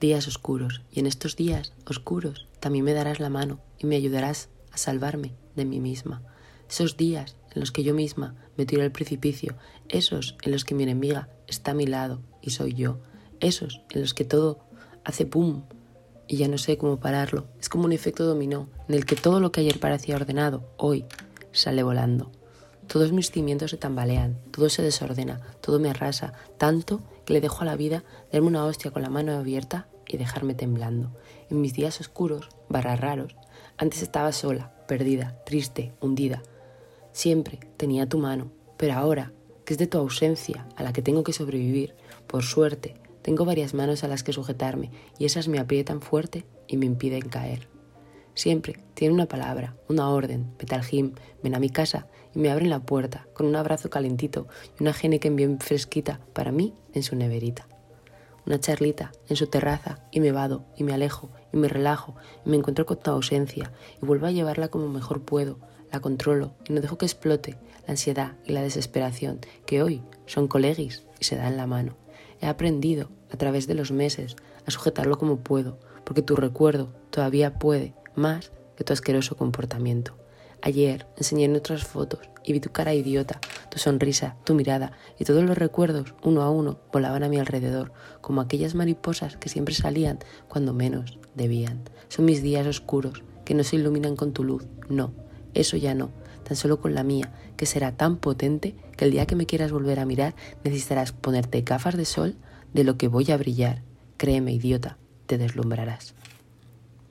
días oscuros, y en estos días oscuros también me darás la mano y me ayudarás a salvarme de mí misma. Esos días en los que yo misma me tiro al precipicio, esos en los que mi enemiga está a mi lado y soy yo, esos en los que todo hace pum y ya no sé cómo pararlo. Es como un efecto dominó en el que todo lo que ayer parecía ordenado, hoy sale volando. Todos mis cimientos se tambalean, todo se desordena, todo me arrasa, tanto que le dejo a la vida darme una hostia con la mano abierta y dejarme temblando. En mis días oscuros, barras raros, antes estaba sola, perdida, triste, hundida. Siempre tenía tu mano, pero ahora, que es de tu ausencia a la que tengo que sobrevivir, por suerte, tengo varias manos a las que sujetarme y esas me aprietan fuerte y me impiden caer. Siempre tiene una palabra, una orden, Petalgim, ven a mi casa y me abren la puerta con un abrazo calentito y una Heineken bien fresquita para mí en su neverita. Una charlita en su terraza y me vado y me alejo y me relajo y me encuentro con tu ausencia y vuelvo a llevarla como mejor puedo, la controlo y no dejo que explote la ansiedad y la desesperación que hoy son colegis y se dan la mano. He aprendido, a través de los meses, a sujetarlo como puedo, porque tu recuerdo todavía puede más que tu asqueroso comportamiento. Ayer enseñé en otras fotos y vi tu cara idiota, tu sonrisa, tu mirada y todos los recuerdos, uno a uno, volaban a mi alrededor, como aquellas mariposas que siempre salían cuando menos debían. Son mis días oscuros, que no se iluminan con tu luz, no, eso ya no, tan solo con la mía, que será tan potente que el día que me quieras volver a mirar necesitarás ponerte gafas de sol de lo que voy a brillar. Créeme, idiota, te deslumbrarás.